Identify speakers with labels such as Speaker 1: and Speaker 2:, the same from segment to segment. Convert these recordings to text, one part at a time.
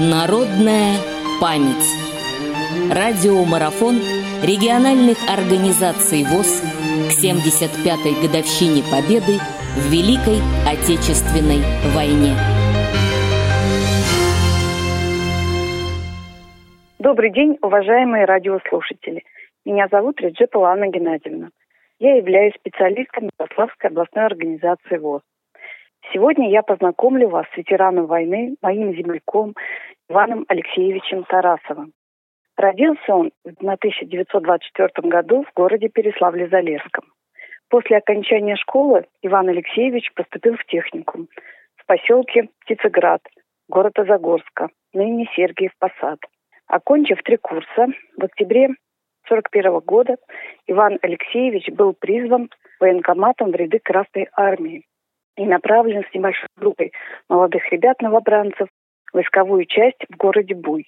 Speaker 1: Народная память. Радиомарафон региональных организаций ВОЗ к 75-й годовщине Победы в Великой Отечественной войне.
Speaker 2: Добрый день, уважаемые радиослушатели. Меня зовут Реджепова Анна Геннадьевна. Я являюсь специалистом Ярославской областной организации ВОЗ. Сегодня я познакомлю вас с ветераном войны, моим земляком Иваном Алексеевичем Тарасовым. Родился он в 1924 году в городе Переславле-Залесском. После окончания школы Иван Алексеевич поступил в техникум в поселке Птицеград, города Загорска, ныне Сергиев Посад. Окончив три курса, в октябре 1941 года Иван Алексеевич был призван военкоматом в ряды Красной Армии и направлен с небольшой группой молодых ребят-новобранцев в войсковую часть в городе Буй.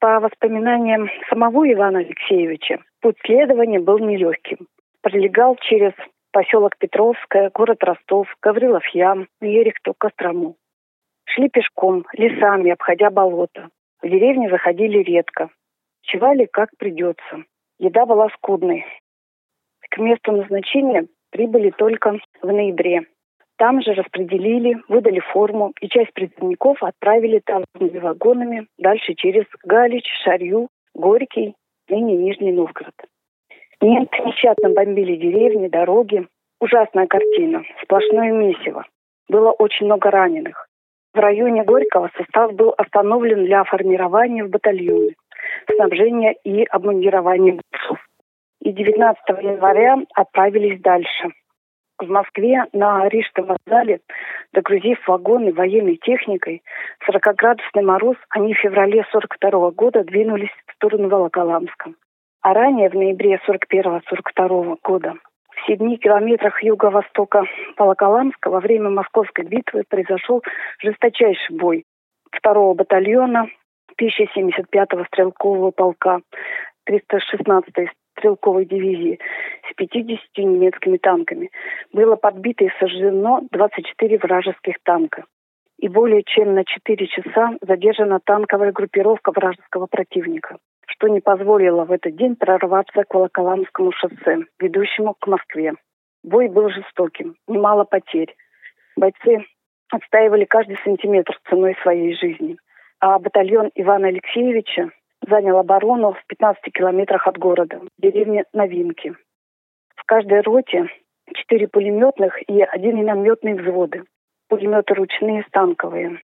Speaker 2: По воспоминаниям самого Ивана Алексеевича, путь следования был нелегким. Пролегал через поселок Петровское, город Ростов, Гаврилов Ям, Ерехту, Кострому. Шли пешком, лесами, обходя болото. В деревне заходили редко. Чевали как придется. Еда была скудной. К месту назначения прибыли только в ноябре. Там же распределили, выдали форму, и часть призывников отправили транспортными вагонами дальше через Галич, Шарью, Горький, ныне Нижний Новгород. Немцы нещадно бомбили деревни, дороги. Ужасная картина, сплошное месиво. Было очень много раненых. В районе Горького состав был остановлен для формирования в батальоны, снабжения и обмундирования бойцов. И 19 января отправились дальше – в Москве на Рижском вокзале, догрузив вагоны военной техникой, 40-градусный мороз, они в феврале 42 года двинулись в сторону Волоколамска. А ранее, в ноябре 41-42 года, в седьми километрах юго-востока Волоколамска во время Московской битвы произошел жесточайший бой второго батальона 1075-го стрелкового полка 316-й стрелковой дивизии с 50 немецкими танками. Было подбито и сожжено 24 вражеских танка. И более чем на 4 часа задержана танковая группировка вражеского противника, что не позволило в этот день прорваться к Волоколамскому шоссе, ведущему к Москве. Бой был жестоким, немало потерь. Бойцы отстаивали каждый сантиметр ценой своей жизни. А батальон Ивана Алексеевича занял оборону в 15 километрах от города, в деревне Новинки. В каждой роте четыре пулеметных и один минометный взводы. Пулеметы ручные, станковые.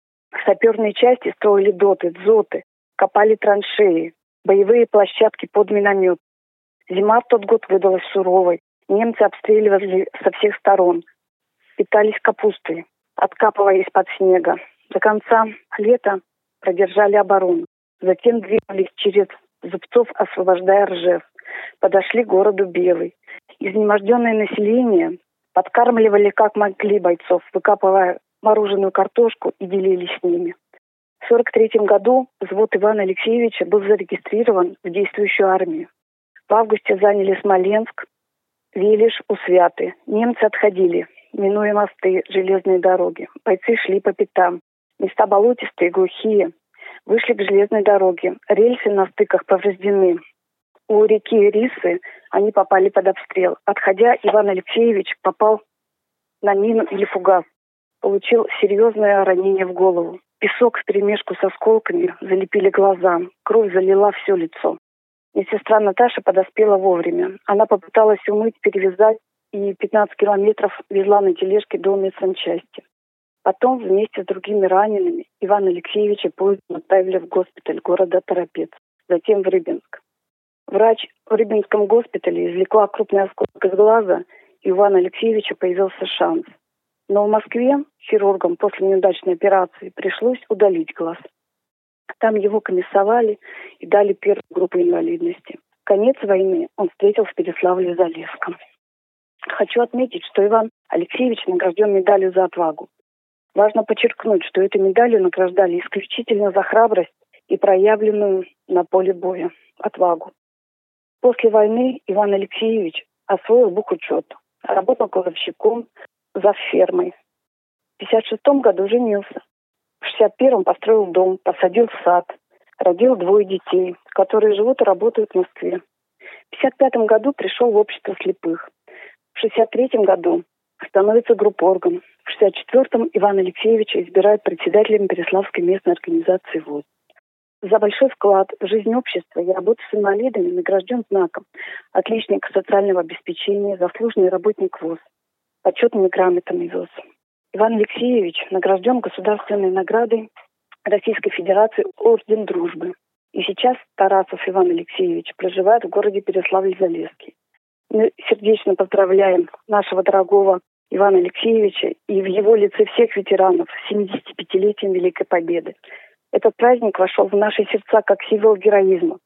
Speaker 2: Саперные части строили доты, дзоты, копали траншеи, боевые площадки под миномет. Зима в тот год выдалась суровой. Немцы обстреливали со всех сторон. Питались капустой, откапывая из-под снега. До конца лета продержали оборону. Затем двинулись через Зубцов, освобождая Ржев. Подошли к городу Белый. Изнеможденное население подкармливали как могли бойцов, выкапывая мороженую картошку и делились с ними. В 1943 году взвод Ивана Алексеевича был зарегистрирован в действующую армию. В августе заняли Смоленск, Велиш, Усвяты. Немцы отходили, минуя мосты, железные дороги. Бойцы шли по пятам. Места болотистые, глухие, вышли к железной дороге. Рельсы на стыках повреждены. У реки Рисы они попали под обстрел. Отходя, Иван Алексеевич попал на мину или фугас. Получил серьезное ранение в голову. Песок в перемешку с осколками залепили глаза. Кровь залила все лицо. Медсестра Наташа подоспела вовремя. Она попыталась умыть, перевязать и 15 километров везла на тележке до медсанчасти. Потом вместе с другими ранеными Ивана Алексеевича поездом отправили в госпиталь города Торопец, затем в Рыбинск. Врач в Рыбинском госпитале извлекла крупный осколок из глаза, и у Ивана Алексеевича появился шанс. Но в Москве хирургам после неудачной операции пришлось удалить глаз. Там его комиссовали и дали первую группу инвалидности. Конец войны он встретил в Переславле-Залесском. Хочу отметить, что Иван Алексеевич награжден медалью за отвагу. Важно подчеркнуть, что эту медалью награждали исключительно за храбрость и проявленную на поле боя отвагу. После войны Иван Алексеевич освоил бухучет, работал кладовщиком за фермой. В 1956 году женился. В 61-м построил дом, посадил сад, родил двое детей, которые живут и работают в Москве. В 55 году пришел в общество слепых. В 63 году становится группоргом. В 64-м Иван Алексеевич избирает председателем Переславской местной организации ВОЗ. За большой вклад в жизнь общества и работу с инвалидами награжден знаком «Отличник социального обеспечения», «Заслуженный работник ВОЗ», почетными грамотами ВОЗ. Иван Алексеевич награжден государственной наградой Российской Федерации Орден Дружбы. И сейчас Тарасов Иван Алексеевич проживает в городе Переславль-Залесский. Мы сердечно поздравляем нашего дорогого Ивана Алексеевича и в его лице всех ветеранов с 75-летием Великой Победы. Этот праздник вошел в наши сердца как символ героизма,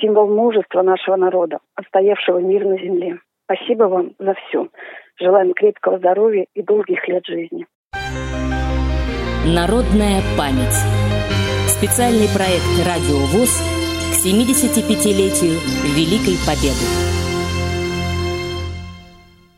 Speaker 2: символ мужества нашего народа, отстоявшего мир на земле. Спасибо вам за все. Желаем крепкого здоровья и долгих лет жизни.
Speaker 1: Народная память. Специальный проект «Радио ВОЗ» к 75-летию Великой Победы.